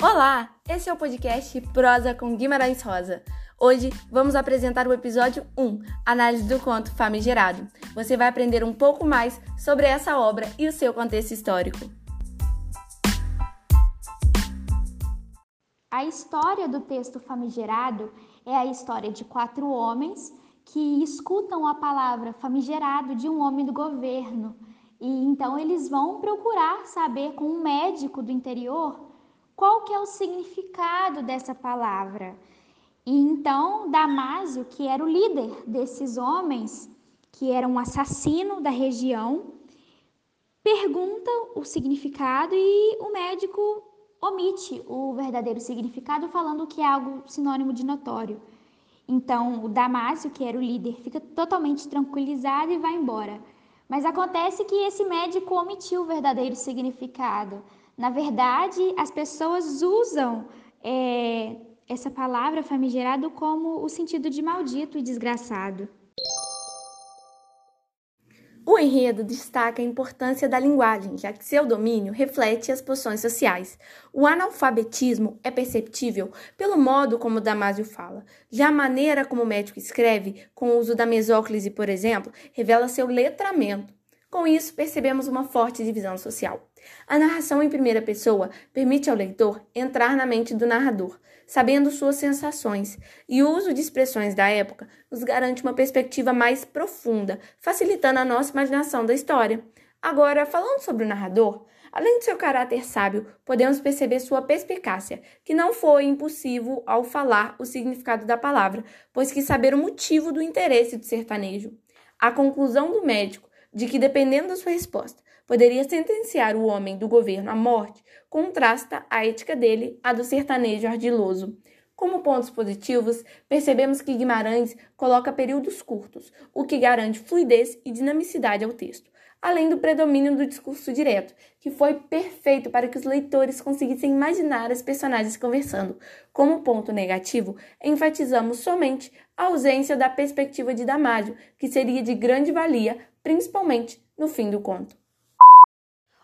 Olá, esse é o podcast Prosa com Guimarães Rosa. Hoje vamos apresentar o episódio 1, Análise do Conto Famigerado. Você vai aprender um pouco mais sobre essa obra e o seu contexto histórico. A história do texto famigerado é a história de quatro homens que escutam a palavra famigerado de um homem do governo. E então eles vão procurar saber com um médico do interior qual que é o significado dessa palavra. E então Damásio, que era o líder desses homens, que era um assassino da região, pergunta o significado e o médico omite o verdadeiro significado, falando que é algo sinônimo de notório. Então, o Damásio, que era o líder, fica totalmente tranquilizado e vai embora. Mas acontece que esse médico omitiu o verdadeiro significado. Na verdade, as pessoas usam é, essa palavra famigerado como o sentido de maldito e desgraçado. O enredo destaca a importância da linguagem, já que seu domínio reflete as posições sociais. O analfabetismo é perceptível pelo modo como Damásio fala. Já a maneira como o médico escreve, com o uso da mesóclise, por exemplo, revela seu letramento. Com isso, percebemos uma forte divisão social. A narração em primeira pessoa permite ao leitor entrar na mente do narrador, sabendo suas sensações, e o uso de expressões da época nos garante uma perspectiva mais profunda, facilitando a nossa imaginação da história. Agora, falando sobre o narrador, além de seu caráter sábio, podemos perceber sua perspicácia, que não foi impossível ao falar o significado da palavra, pois quis saber o motivo do interesse do sertanejo. A conclusão do médico de que, dependendo da sua resposta, poderia sentenciar o homem do governo à morte, contrasta a ética dele à do sertanejo ardiloso. Como pontos positivos, percebemos que Guimarães coloca períodos curtos, o que garante fluidez e dinamicidade ao texto, além do predomínio do discurso direto, que foi perfeito para que os leitores conseguissem imaginar as personagens conversando. Como ponto negativo, enfatizamos somente a ausência da perspectiva de Damásio, que seria de grande valia, principalmente no fim do conto.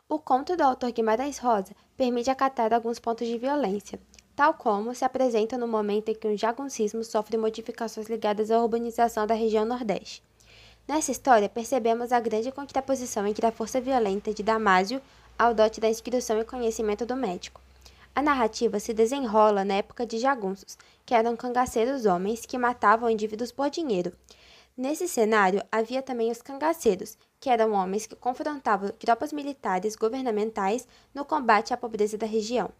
O conto do autor Guimarães Rosa permite acatar alguns pontos de violência, tal como se apresenta no momento em que o jaguncismo sofre modificações ligadas à urbanização da região Nordeste. Nessa história, percebemos a grande contraposição entre a força violenta de Damásio ao dote da instrução e conhecimento do médico. A narrativa se desenrola na época de jagunços, que eram cangaceiros homens que matavam indivíduos por dinheiro. Nesse cenário, havia também os cangaceiros, que eram homens que confrontavam tropas militares governamentais no combate à pobreza da região.